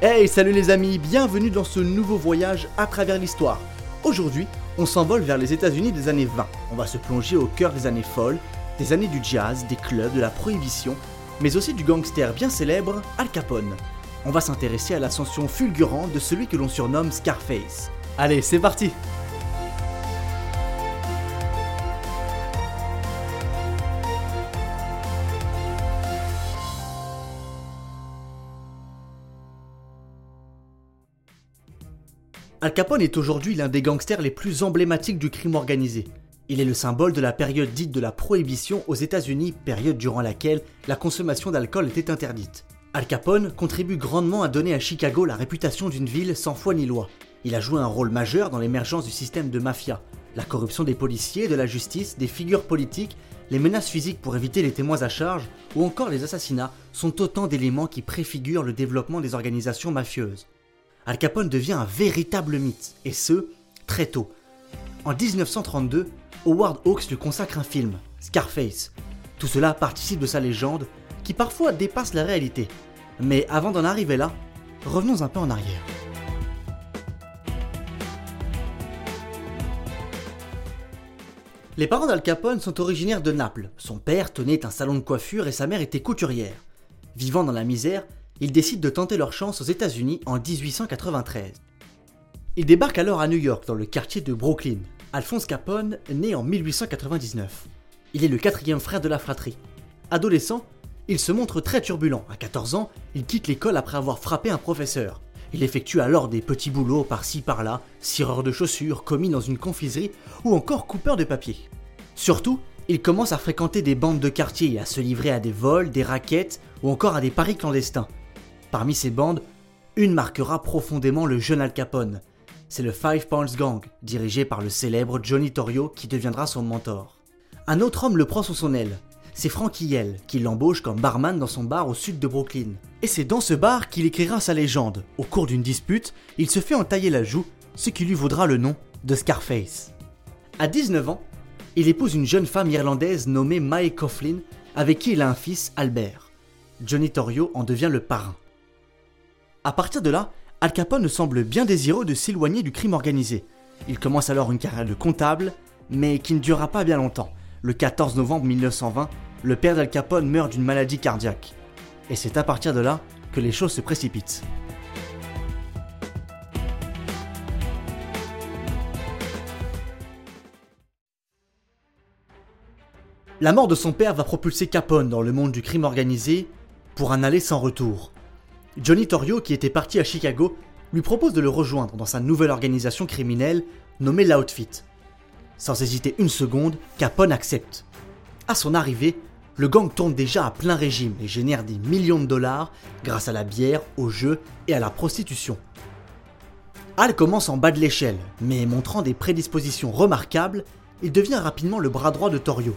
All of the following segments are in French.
Hey, salut les amis, bienvenue dans ce nouveau voyage à travers l'histoire. Aujourd'hui, on s'envole vers les États-Unis des années 20. On va se plonger au cœur des années folles, des années du jazz, des clubs, de la prohibition, mais aussi du gangster bien célèbre Al Capone. On va s'intéresser à l'ascension fulgurante de celui que l'on surnomme Scarface. Allez, c'est parti Al Capone est aujourd'hui l'un des gangsters les plus emblématiques du crime organisé. Il est le symbole de la période dite de la prohibition aux États-Unis, période durant laquelle la consommation d'alcool était interdite. Al Capone contribue grandement à donner à Chicago la réputation d'une ville sans foi ni loi. Il a joué un rôle majeur dans l'émergence du système de mafia, la corruption des policiers, de la justice, des figures politiques, les menaces physiques pour éviter les témoins à charge ou encore les assassinats sont autant d'éléments qui préfigurent le développement des organisations mafieuses. Al Capone devient un véritable mythe, et ce, très tôt. En 1932, Howard Hawks lui consacre un film, Scarface. Tout cela participe de sa légende, qui parfois dépasse la réalité. Mais avant d'en arriver là, revenons un peu en arrière. Les parents d'Al Capone sont originaires de Naples. Son père tenait un salon de coiffure et sa mère était couturière. Vivant dans la misère, ils décident de tenter leur chance aux États-Unis en 1893. Ils débarquent alors à New York, dans le quartier de Brooklyn. Alphonse Capone, né en 1899. Il est le quatrième frère de la fratrie. Adolescent, il se montre très turbulent. À 14 ans, il quitte l'école après avoir frappé un professeur. Il effectue alors des petits boulots par-ci par-là, cireur de chaussures, commis dans une confiserie ou encore coupeur de papier. Surtout, il commence à fréquenter des bandes de quartier et à se livrer à des vols, des raquettes ou encore à des paris clandestins. Parmi ces bandes, une marquera profondément le jeune Al Capone. C'est le Five Pounds Gang, dirigé par le célèbre Johnny Torrio qui deviendra son mentor. Un autre homme le prend sous son aile. C'est Frankie Yell qui l'embauche comme barman dans son bar au sud de Brooklyn. Et c'est dans ce bar qu'il écrira sa légende. Au cours d'une dispute, il se fait entailler la joue, ce qui lui vaudra le nom de Scarface. À 19 ans, il épouse une jeune femme irlandaise nommée Mae Coughlin, avec qui il a un fils, Albert. Johnny Torrio en devient le parrain. À partir de là, Al Capone semble bien désireux de s'éloigner du crime organisé. Il commence alors une carrière de comptable, mais qui ne durera pas bien longtemps. Le 14 novembre 1920, le père d'Al Capone meurt d'une maladie cardiaque. Et c'est à partir de là que les choses se précipitent. La mort de son père va propulser Capone dans le monde du crime organisé pour un aller sans retour. Johnny Torrio, qui était parti à Chicago, lui propose de le rejoindre dans sa nouvelle organisation criminelle nommée l'Outfit. Sans hésiter une seconde, Capone accepte. À son arrivée, le gang tourne déjà à plein régime et génère des millions de dollars grâce à la bière, aux jeux et à la prostitution. Al commence en bas de l'échelle, mais montrant des prédispositions remarquables, il devient rapidement le bras droit de Torrio.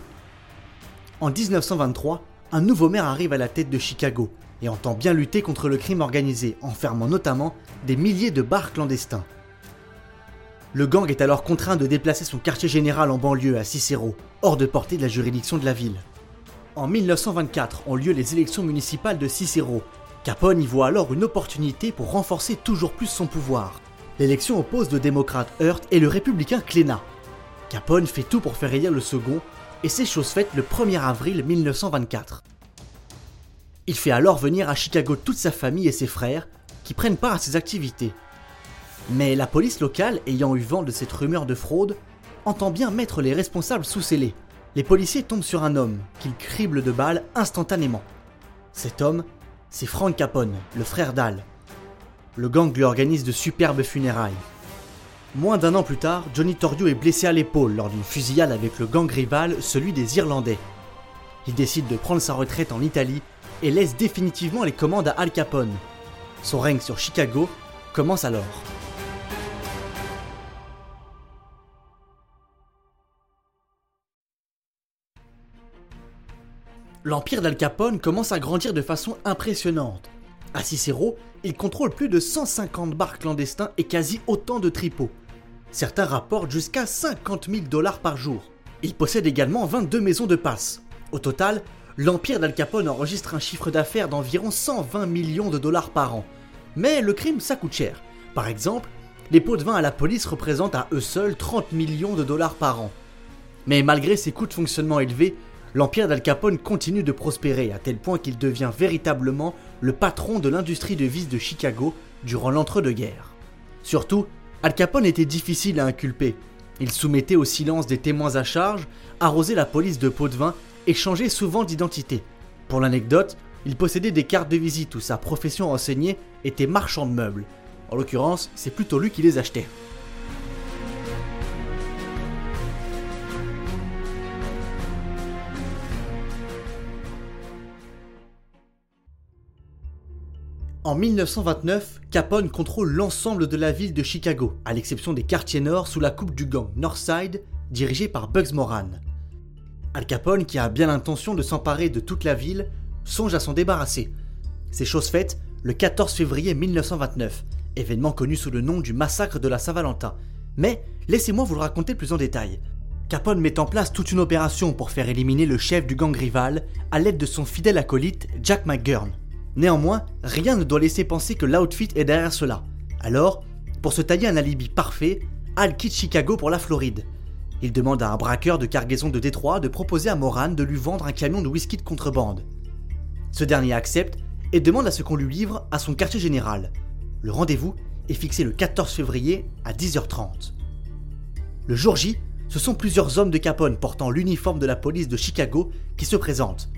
En 1923, un nouveau maire arrive à la tête de Chicago et entend bien lutter contre le crime organisé, en fermant notamment des milliers de bars clandestins. Le gang est alors contraint de déplacer son quartier général en banlieue à Cicero, hors de portée de la juridiction de la ville. En 1924 ont lieu les élections municipales de Cicero. Capone y voit alors une opportunité pour renforcer toujours plus son pouvoir. L'élection oppose le démocrate Hurt et le républicain Cléna. Capone fait tout pour faire élire le second, et c'est chose faite le 1er avril 1924. Il fait alors venir à Chicago toute sa famille et ses frères, qui prennent part à ses activités. Mais la police locale, ayant eu vent de cette rumeur de fraude, entend bien mettre les responsables sous scellés. Les policiers tombent sur un homme, qu'ils criblent de balles instantanément. Cet homme, c'est Frank Capone, le frère d'Al. Le gang lui organise de superbes funérailles. Moins d'un an plus tard, Johnny Torrio est blessé à l'épaule lors d'une fusillade avec le gang rival, celui des Irlandais. Il décide de prendre sa retraite en Italie et laisse définitivement les commandes à Al Capone. Son règne sur Chicago commence alors. L'empire d'Al Capone commence à grandir de façon impressionnante. À Cicero, il contrôle plus de 150 bars clandestins et quasi autant de tripots. Certains rapportent jusqu'à 50 000 dollars par jour. Il possède également 22 maisons de passe. Au total, l'empire d'Al Capone enregistre un chiffre d'affaires d'environ 120 millions de dollars par an. Mais le crime, ça coûte cher. Par exemple, les pots de vin à la police représentent à eux seuls 30 millions de dollars par an. Mais malgré ses coûts de fonctionnement élevés, l'empire d'Al Capone continue de prospérer à tel point qu'il devient véritablement le patron de l'industrie de vice de Chicago durant l'entre-deux-guerres. Surtout, Al Capone était difficile à inculper. Il soumettait au silence des témoins à charge, arrosait la police de pots de vin et changeait souvent d'identité. Pour l'anecdote, il possédait des cartes de visite où sa profession renseignée était marchand de meubles. En l'occurrence, c'est plutôt lui qui les achetait. En 1929, Capone contrôle l'ensemble de la ville de Chicago, à l'exception des quartiers nord sous la coupe du gang Northside, dirigé par Bugs Moran. Al Capone, qui a bien l'intention de s'emparer de toute la ville, songe à s'en débarrasser. C'est chose faite le 14 février 1929, événement connu sous le nom du massacre de la Saint-Valentin. Mais laissez-moi vous le raconter plus en détail. Capone met en place toute une opération pour faire éliminer le chef du gang rival à l'aide de son fidèle acolyte Jack McGurn. Néanmoins, rien ne doit laisser penser que l'outfit est derrière cela. Alors, pour se tailler un alibi parfait, Al quitte Chicago pour la Floride. Il demande à un braqueur de cargaison de Détroit de proposer à Moran de lui vendre un camion de whisky de contrebande. Ce dernier accepte et demande à ce qu'on lui livre à son quartier général. Le rendez-vous est fixé le 14 février à 10h30. Le jour J, ce sont plusieurs hommes de Capone portant l'uniforme de la police de Chicago qui se présentent.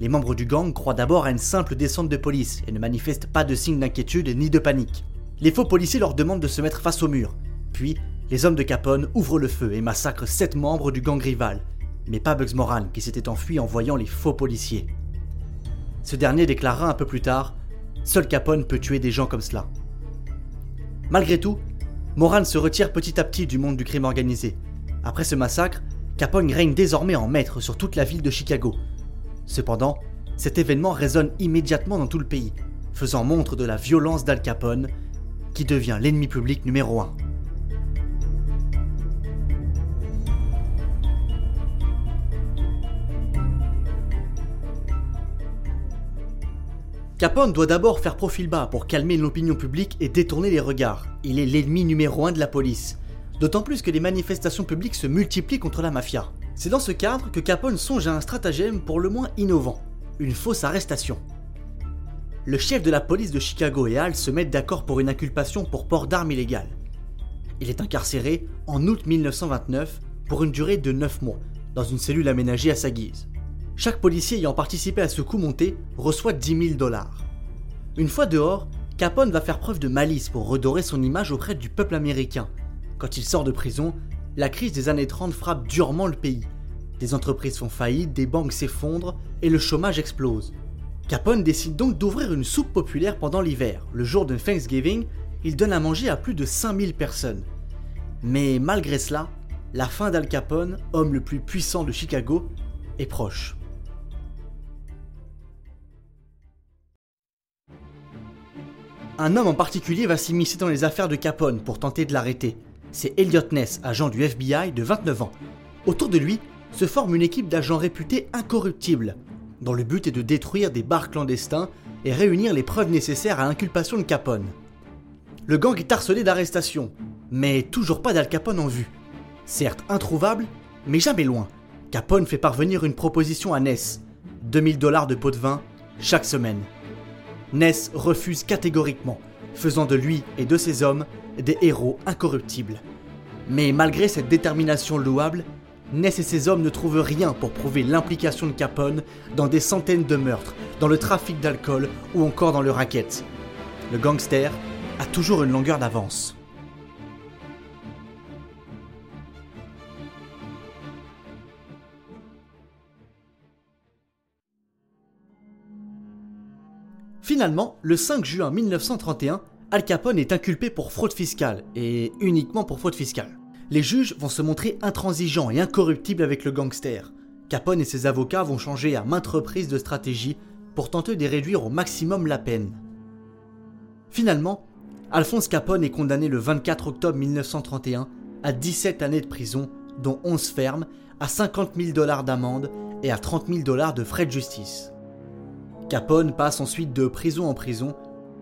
Les membres du gang croient d'abord à une simple descente de police et ne manifestent pas de signe d'inquiétude ni de panique. Les faux policiers leur demandent de se mettre face au mur. Puis, les hommes de Capone ouvrent le feu et massacrent sept membres du gang rival, mais pas Bugs Moran qui s'était enfui en voyant les faux policiers. Ce dernier déclara un peu plus tard Seul Capone peut tuer des gens comme cela. Malgré tout, Moran se retire petit à petit du monde du crime organisé. Après ce massacre, Capone règne désormais en maître sur toute la ville de Chicago, Cependant, cet événement résonne immédiatement dans tout le pays, faisant montre de la violence d'Al Capone, qui devient l'ennemi public numéro un. Capone doit d'abord faire profil bas pour calmer l'opinion publique et détourner les regards. Il est l'ennemi numéro un de la police. D'autant plus que les manifestations publiques se multiplient contre la mafia. C'est dans ce cadre que Capone songe à un stratagème pour le moins innovant, une fausse arrestation. Le chef de la police de Chicago et Hall se mettent d'accord pour une inculpation pour port d'armes illégales. Il est incarcéré en août 1929 pour une durée de 9 mois, dans une cellule aménagée à sa guise. Chaque policier ayant participé à ce coup monté reçoit 10 000 dollars. Une fois dehors, Capone va faire preuve de malice pour redorer son image auprès du peuple américain. Quand il sort de prison, la crise des années 30 frappe durement le pays. Des entreprises font faillite, des banques s'effondrent et le chômage explose. Capone décide donc d'ouvrir une soupe populaire pendant l'hiver. Le jour de Thanksgiving, il donne à manger à plus de 5000 personnes. Mais malgré cela, la fin d'Al Capone, homme le plus puissant de Chicago, est proche. Un homme en particulier va s'immiscer dans les affaires de Capone pour tenter de l'arrêter c'est Elliot Ness, agent du FBI de 29 ans. Autour de lui se forme une équipe d'agents réputés incorruptibles, dont le but est de détruire des bars clandestins et réunir les preuves nécessaires à l'inculpation de Capone. Le gang est harcelé d'arrestations, mais toujours pas d'Al Capone en vue. Certes introuvable, mais jamais loin. Capone fait parvenir une proposition à Ness 2000 dollars de pot de vin chaque semaine. Ness refuse catégoriquement, faisant de lui et de ses hommes des héros incorruptibles. Mais malgré cette détermination louable, Ness et ses hommes ne trouvent rien pour prouver l'implication de Capone dans des centaines de meurtres, dans le trafic d'alcool ou encore dans le racket. Le gangster a toujours une longueur d'avance. Finalement, le 5 juin 1931, Al Capone est inculpé pour fraude fiscale, et uniquement pour fraude fiscale. Les juges vont se montrer intransigeants et incorruptibles avec le gangster. Capone et ses avocats vont changer à maintes reprises de stratégie pour tenter de réduire au maximum la peine. Finalement, Alphonse Capone est condamné le 24 octobre 1931 à 17 années de prison, dont 11 fermes, à 50 000 dollars d'amende et à 30 000 dollars de frais de justice. Capone passe ensuite de prison en prison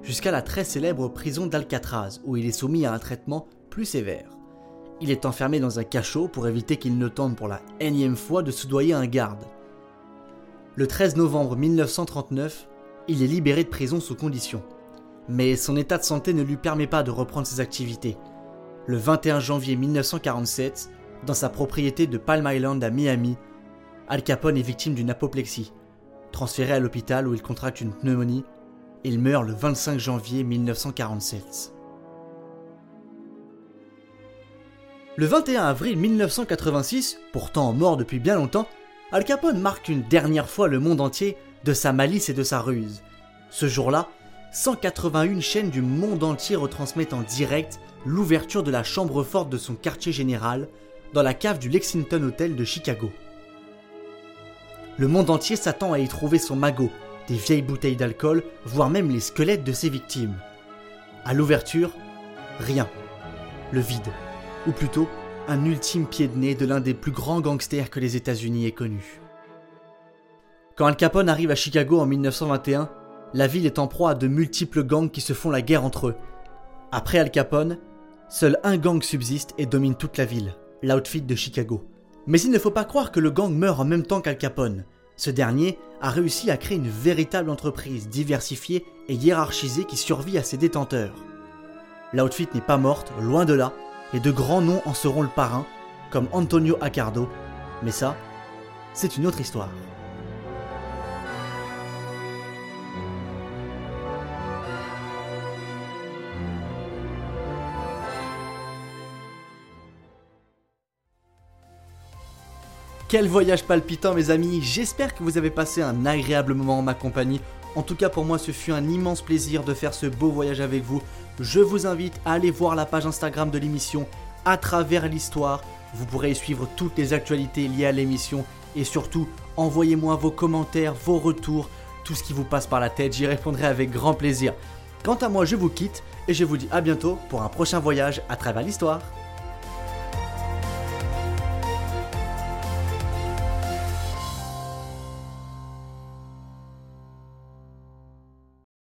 jusqu'à la très célèbre prison d'Alcatraz, où il est soumis à un traitement plus sévère. Il est enfermé dans un cachot pour éviter qu'il ne tente pour la énième fois de soudoyer un garde. Le 13 novembre 1939, il est libéré de prison sous condition. Mais son état de santé ne lui permet pas de reprendre ses activités. Le 21 janvier 1947, dans sa propriété de Palm Island à Miami, Al Capone est victime d'une apoplexie. Transféré à l'hôpital où il contracte une pneumonie, il meurt le 25 janvier 1947. Le 21 avril 1986, pourtant mort depuis bien longtemps, Al Capone marque une dernière fois le monde entier de sa malice et de sa ruse. Ce jour-là, 181 chaînes du monde entier retransmettent en direct l'ouverture de la chambre forte de son quartier général dans la cave du Lexington Hotel de Chicago. Le monde entier s'attend à y trouver son magot, des vieilles bouteilles d'alcool, voire même les squelettes de ses victimes. À l'ouverture, rien. Le vide ou plutôt un ultime pied de nez de l'un des plus grands gangsters que les États-Unis aient connu. Quand Al Capone arrive à Chicago en 1921, la ville est en proie à de multiples gangs qui se font la guerre entre eux. Après Al Capone, seul un gang subsiste et domine toute la ville, l'outfit de Chicago. Mais il ne faut pas croire que le gang meurt en même temps qu'Al Capone. Ce dernier a réussi à créer une véritable entreprise diversifiée et hiérarchisée qui survit à ses détenteurs. L'outfit n'est pas morte, loin de là, et de grands noms en seront le parrain, comme Antonio Accardo, mais ça, c'est une autre histoire. Quel voyage palpitant mes amis, j'espère que vous avez passé un agréable moment en ma compagnie. En tout cas pour moi ce fut un immense plaisir de faire ce beau voyage avec vous je vous invite à aller voir la page Instagram de l'émission à travers l'histoire. Vous pourrez y suivre toutes les actualités liées à l'émission et surtout envoyez-moi vos commentaires, vos retours, tout ce qui vous passe par la tête, j'y répondrai avec grand plaisir. Quant à moi, je vous quitte et je vous dis à bientôt pour un prochain voyage à travers l'histoire.